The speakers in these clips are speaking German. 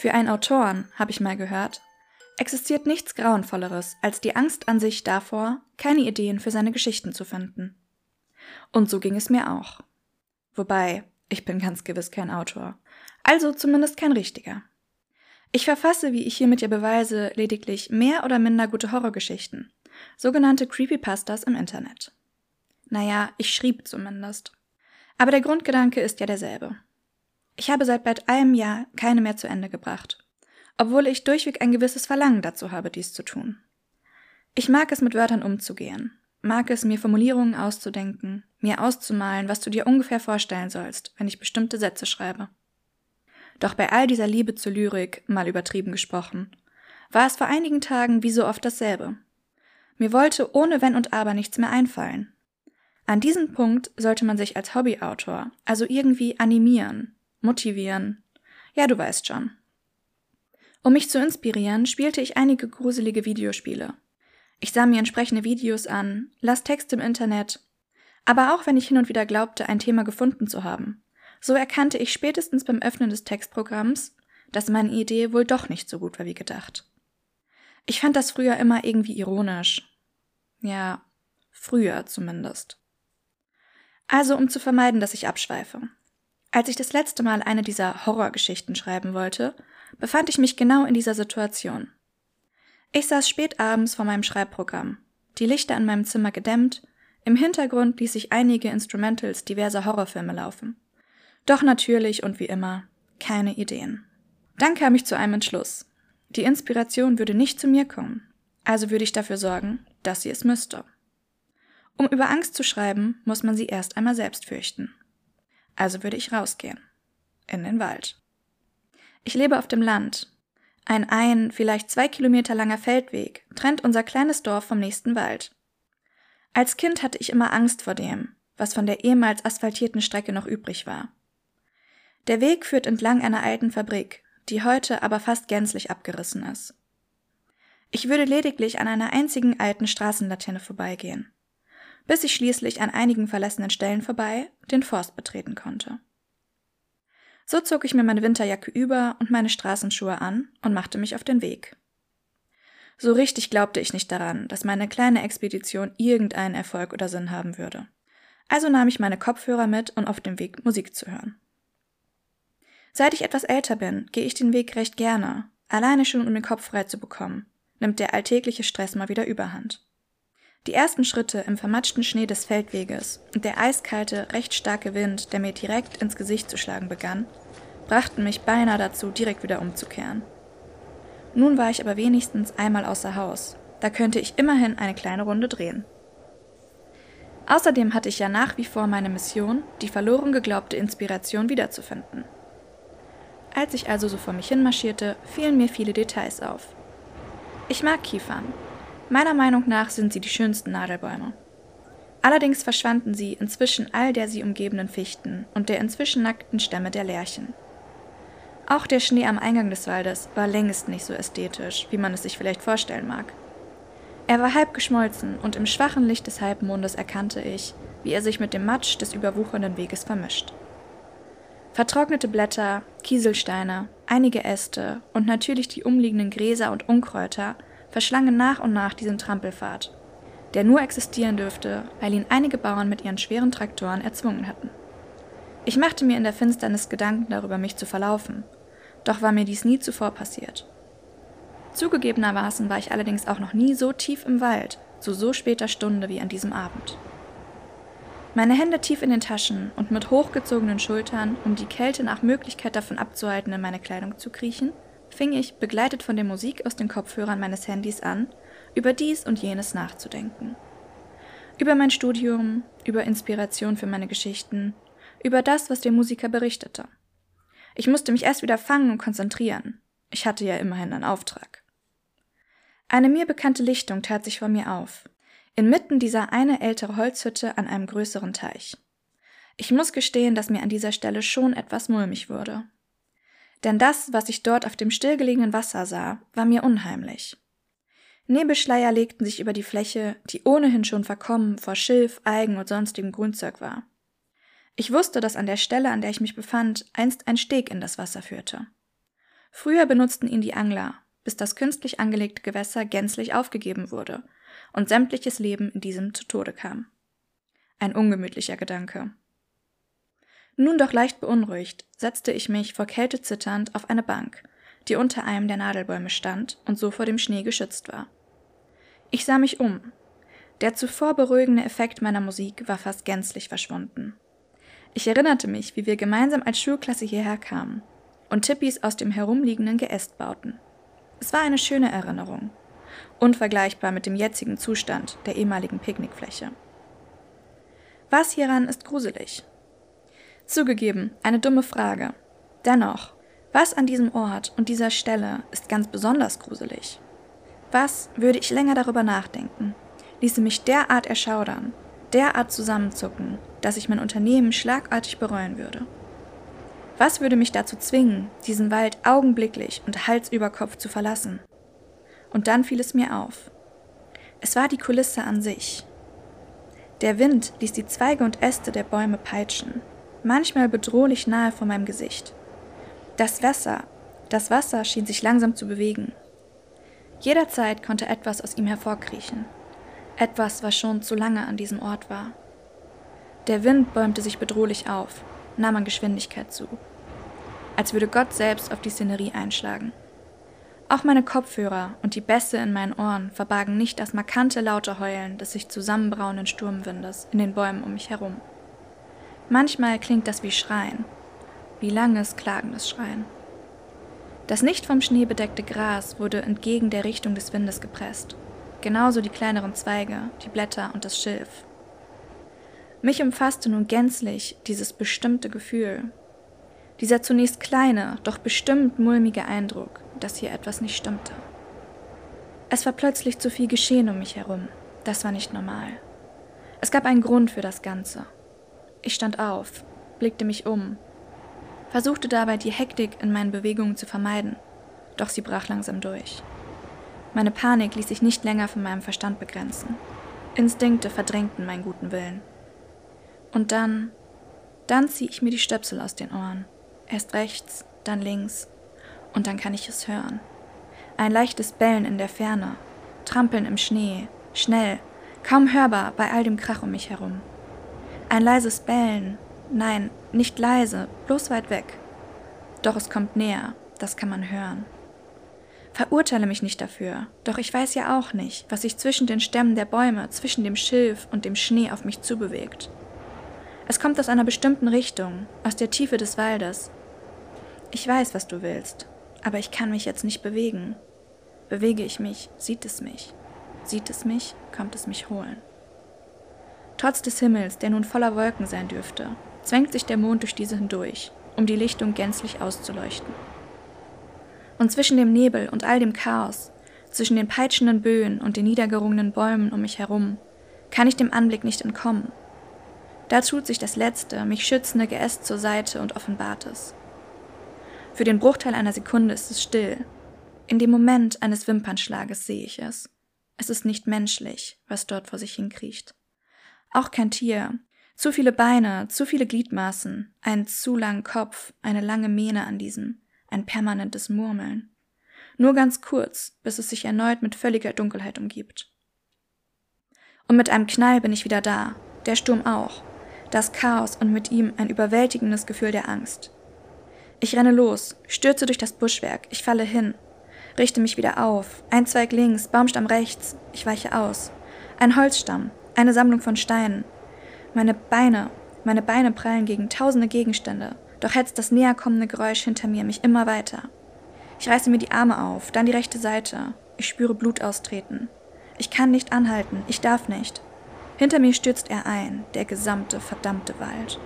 Für einen Autoren, habe ich mal gehört, existiert nichts Grauenvolleres als die Angst an sich davor, keine Ideen für seine Geschichten zu finden. Und so ging es mir auch. Wobei, ich bin ganz gewiss kein Autor. Also zumindest kein richtiger. Ich verfasse, wie ich hiermit ja beweise, lediglich mehr oder minder gute Horrorgeschichten. Sogenannte Creepypastas im Internet. Naja, ich schrieb zumindest. Aber der Grundgedanke ist ja derselbe. Ich habe seit bald einem Jahr keine mehr zu Ende gebracht, obwohl ich durchweg ein gewisses Verlangen dazu habe, dies zu tun. Ich mag es, mit Wörtern umzugehen, mag es, mir Formulierungen auszudenken, mir auszumalen, was du dir ungefähr vorstellen sollst, wenn ich bestimmte Sätze schreibe. Doch bei all dieser Liebe zur Lyrik, mal übertrieben gesprochen, war es vor einigen Tagen wie so oft dasselbe. Mir wollte ohne Wenn und Aber nichts mehr einfallen. An diesem Punkt sollte man sich als Hobbyautor also irgendwie animieren, motivieren. Ja, du weißt schon. Um mich zu inspirieren, spielte ich einige gruselige Videospiele. Ich sah mir entsprechende Videos an, las Text im Internet. Aber auch wenn ich hin und wieder glaubte, ein Thema gefunden zu haben, so erkannte ich spätestens beim Öffnen des Textprogramms, dass meine Idee wohl doch nicht so gut war wie gedacht. Ich fand das früher immer irgendwie ironisch. Ja, früher zumindest. Also, um zu vermeiden, dass ich abschweife, als ich das letzte Mal eine dieser Horrorgeschichten schreiben wollte, befand ich mich genau in dieser Situation. Ich saß spät abends vor meinem Schreibprogramm, die Lichter in meinem Zimmer gedämmt, im Hintergrund ließ ich einige Instrumentals diverser Horrorfilme laufen. Doch natürlich und wie immer keine Ideen. Dann kam ich zu einem Entschluss. Die Inspiration würde nicht zu mir kommen, also würde ich dafür sorgen, dass sie es müsste. Um über Angst zu schreiben, muss man sie erst einmal selbst fürchten. Also würde ich rausgehen. In den Wald. Ich lebe auf dem Land. Ein ein, vielleicht zwei Kilometer langer Feldweg trennt unser kleines Dorf vom nächsten Wald. Als Kind hatte ich immer Angst vor dem, was von der ehemals asphaltierten Strecke noch übrig war. Der Weg führt entlang einer alten Fabrik, die heute aber fast gänzlich abgerissen ist. Ich würde lediglich an einer einzigen alten Straßenlaterne vorbeigehen bis ich schließlich an einigen verlassenen Stellen vorbei den Forst betreten konnte. So zog ich mir meine Winterjacke über und meine Straßenschuhe an und machte mich auf den Weg. So richtig glaubte ich nicht daran, dass meine kleine Expedition irgendeinen Erfolg oder Sinn haben würde. Also nahm ich meine Kopfhörer mit, um auf dem Weg Musik zu hören. Seit ich etwas älter bin, gehe ich den Weg recht gerne, alleine schon um den Kopf frei zu bekommen, nimmt der alltägliche Stress mal wieder überhand. Die ersten Schritte im vermatschten Schnee des Feldweges und der eiskalte, recht starke Wind, der mir direkt ins Gesicht zu schlagen begann, brachten mich beinahe dazu, direkt wieder umzukehren. Nun war ich aber wenigstens einmal außer Haus. Da könnte ich immerhin eine kleine Runde drehen. Außerdem hatte ich ja nach wie vor meine Mission, die verloren geglaubte Inspiration wiederzufinden. Als ich also so vor mich hinmarschierte, fielen mir viele Details auf. Ich mag Kiefern, Meiner Meinung nach sind sie die schönsten Nadelbäume. Allerdings verschwanden sie inzwischen all der sie umgebenden Fichten und der inzwischen nackten Stämme der Lärchen. Auch der Schnee am Eingang des Waldes war längst nicht so ästhetisch, wie man es sich vielleicht vorstellen mag. Er war halb geschmolzen und im schwachen Licht des Halbmondes erkannte ich, wie er sich mit dem Matsch des überwuchernden Weges vermischt. Vertrocknete Blätter, Kieselsteine, einige Äste und natürlich die umliegenden Gräser und Unkräuter verschlangen nach und nach diesen Trampelpfad, der nur existieren dürfte, weil ihn einige Bauern mit ihren schweren Traktoren erzwungen hatten. Ich machte mir in der Finsternis Gedanken darüber, mich zu verlaufen, doch war mir dies nie zuvor passiert. Zugegebenermaßen war ich allerdings auch noch nie so tief im Wald, zu so später Stunde wie an diesem Abend. Meine Hände tief in den Taschen und mit hochgezogenen Schultern, um die Kälte nach Möglichkeit davon abzuhalten, in meine Kleidung zu kriechen, fing ich, begleitet von der Musik aus den Kopfhörern meines Handys an, über dies und jenes nachzudenken. Über mein Studium, über Inspiration für meine Geschichten, über das, was der Musiker berichtete. Ich musste mich erst wieder fangen und konzentrieren. Ich hatte ja immerhin einen Auftrag. Eine mir bekannte Lichtung tat sich vor mir auf. Inmitten dieser eine ältere Holzhütte an einem größeren Teich. Ich muss gestehen, dass mir an dieser Stelle schon etwas mulmig wurde denn das, was ich dort auf dem stillgelegenen Wasser sah, war mir unheimlich. Nebelschleier legten sich über die Fläche, die ohnehin schon verkommen vor Schilf, Eigen und sonstigem Grünzeug war. Ich wusste, dass an der Stelle, an der ich mich befand, einst ein Steg in das Wasser führte. Früher benutzten ihn die Angler, bis das künstlich angelegte Gewässer gänzlich aufgegeben wurde und sämtliches Leben in diesem zu Tode kam. Ein ungemütlicher Gedanke. Nun doch leicht beunruhigt, setzte ich mich vor Kälte zitternd auf eine Bank, die unter einem der Nadelbäume stand und so vor dem Schnee geschützt war. Ich sah mich um. Der zuvor beruhigende Effekt meiner Musik war fast gänzlich verschwunden. Ich erinnerte mich, wie wir gemeinsam als Schulklasse hierher kamen und Tippis aus dem herumliegenden Geäst bauten. Es war eine schöne Erinnerung, unvergleichbar mit dem jetzigen Zustand der ehemaligen Picknickfläche. Was hieran ist gruselig? Zugegeben, eine dumme Frage. Dennoch, was an diesem Ort und dieser Stelle ist ganz besonders gruselig? Was, würde ich länger darüber nachdenken, ließe mich derart erschaudern, derart zusammenzucken, dass ich mein Unternehmen schlagartig bereuen würde? Was würde mich dazu zwingen, diesen Wald augenblicklich und Hals über Kopf zu verlassen? Und dann fiel es mir auf. Es war die Kulisse an sich. Der Wind ließ die Zweige und Äste der Bäume peitschen, manchmal bedrohlich nahe vor meinem Gesicht. Das Wasser, das Wasser schien sich langsam zu bewegen. Jederzeit konnte etwas aus ihm hervorkriechen. Etwas, was schon zu lange an diesem Ort war. Der Wind bäumte sich bedrohlich auf, nahm an Geschwindigkeit zu. Als würde Gott selbst auf die Szenerie einschlagen. Auch meine Kopfhörer und die Bässe in meinen Ohren verbargen nicht das markante laute Heulen des sich zusammenbrauenden Sturmwindes in den Bäumen um mich herum. Manchmal klingt das wie Schreien, wie langes, klagendes Schreien. Das nicht vom Schnee bedeckte Gras wurde entgegen der Richtung des Windes gepresst, genauso die kleineren Zweige, die Blätter und das Schilf. Mich umfasste nun gänzlich dieses bestimmte Gefühl, dieser zunächst kleine, doch bestimmt mulmige Eindruck, dass hier etwas nicht stimmte. Es war plötzlich zu viel geschehen um mich herum. Das war nicht normal. Es gab einen Grund für das Ganze. Ich stand auf, blickte mich um, versuchte dabei die Hektik in meinen Bewegungen zu vermeiden, doch sie brach langsam durch. Meine Panik ließ sich nicht länger von meinem Verstand begrenzen. Instinkte verdrängten meinen guten Willen. Und dann, dann ziehe ich mir die Stöpsel aus den Ohren. Erst rechts, dann links, und dann kann ich es hören. Ein leichtes Bellen in der Ferne, Trampeln im Schnee, schnell, kaum hörbar bei all dem Krach um mich herum. Ein leises Bellen. Nein, nicht leise, bloß weit weg. Doch es kommt näher, das kann man hören. Verurteile mich nicht dafür, doch ich weiß ja auch nicht, was sich zwischen den Stämmen der Bäume, zwischen dem Schilf und dem Schnee auf mich zubewegt. Es kommt aus einer bestimmten Richtung, aus der Tiefe des Waldes. Ich weiß, was du willst, aber ich kann mich jetzt nicht bewegen. Bewege ich mich, sieht es mich. Sieht es mich, kommt es mich holen. Trotz des Himmels, der nun voller Wolken sein dürfte, zwängt sich der Mond durch diese hindurch, um die Lichtung gänzlich auszuleuchten. Und zwischen dem Nebel und all dem Chaos, zwischen den peitschenden Böen und den niedergerungenen Bäumen um mich herum, kann ich dem Anblick nicht entkommen. Da tut sich das letzte, mich schützende Geäst zur Seite und offenbart es. Für den Bruchteil einer Sekunde ist es still. In dem Moment eines Wimpernschlages sehe ich es. Es ist nicht menschlich, was dort vor sich hinkriecht. Auch kein Tier. Zu viele Beine, zu viele Gliedmaßen, einen zu langen Kopf, eine lange Mähne an diesem, ein permanentes Murmeln. Nur ganz kurz, bis es sich erneut mit völliger Dunkelheit umgibt. Und mit einem Knall bin ich wieder da, der Sturm auch, das Chaos und mit ihm ein überwältigendes Gefühl der Angst. Ich renne los, stürze durch das Buschwerk, ich falle hin, richte mich wieder auf, ein Zweig links, Baumstamm rechts, ich weiche aus, ein Holzstamm, eine Sammlung von Steinen. Meine Beine, meine Beine prallen gegen tausende Gegenstände, doch hetzt das näher kommende Geräusch hinter mir mich immer weiter. Ich reiße mir die Arme auf, dann die rechte Seite. Ich spüre Blut austreten. Ich kann nicht anhalten, ich darf nicht. Hinter mir stürzt er ein, der gesamte verdammte Wald.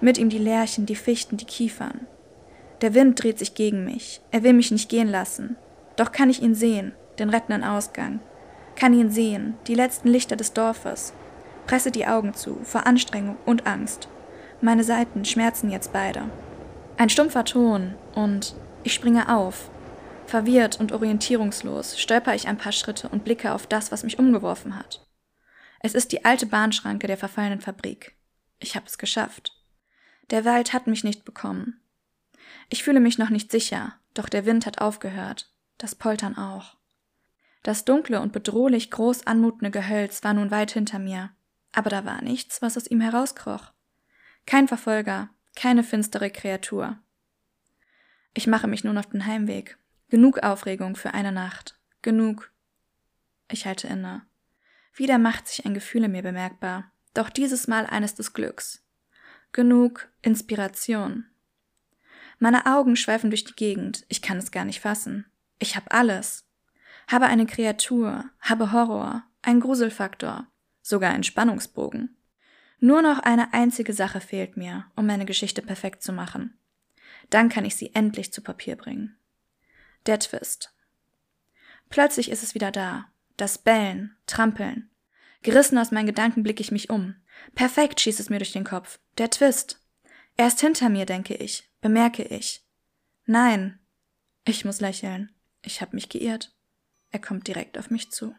Mit ihm die Lärchen, die Fichten, die Kiefern. Der Wind dreht sich gegen mich. Er will mich nicht gehen lassen. Doch kann ich ihn sehen, den rettenden Ausgang kann ihn sehen, die letzten Lichter des Dorfes. Presse die Augen zu, vor Anstrengung und Angst. Meine Seiten schmerzen jetzt beide. Ein stumpfer Ton und ich springe auf. Verwirrt und orientierungslos stolper ich ein paar Schritte und blicke auf das, was mich umgeworfen hat. Es ist die alte Bahnschranke der verfallenen Fabrik. Ich habe es geschafft. Der Wald hat mich nicht bekommen. Ich fühle mich noch nicht sicher, doch der Wind hat aufgehört, das Poltern auch. Das dunkle und bedrohlich groß anmutende Gehölz war nun weit hinter mir, aber da war nichts, was aus ihm herauskroch. Kein Verfolger, keine finstere Kreatur. Ich mache mich nun auf den Heimweg. Genug Aufregung für eine Nacht. Genug. Ich halte inne. Wieder macht sich ein Gefühl in mir bemerkbar, doch dieses Mal eines des Glücks. Genug Inspiration. Meine Augen schweifen durch die Gegend, ich kann es gar nicht fassen. Ich habe alles. Habe eine Kreatur, habe Horror, ein Gruselfaktor, sogar einen Spannungsbogen. Nur noch eine einzige Sache fehlt mir, um meine Geschichte perfekt zu machen. Dann kann ich sie endlich zu Papier bringen. Der Twist. Plötzlich ist es wieder da. Das Bellen, Trampeln. Gerissen aus meinen Gedanken blicke ich mich um. Perfekt schießt es mir durch den Kopf. Der Twist. Er ist hinter mir, denke ich, bemerke ich. Nein. Ich muss lächeln. Ich habe mich geirrt. Er kommt direkt auf mich zu.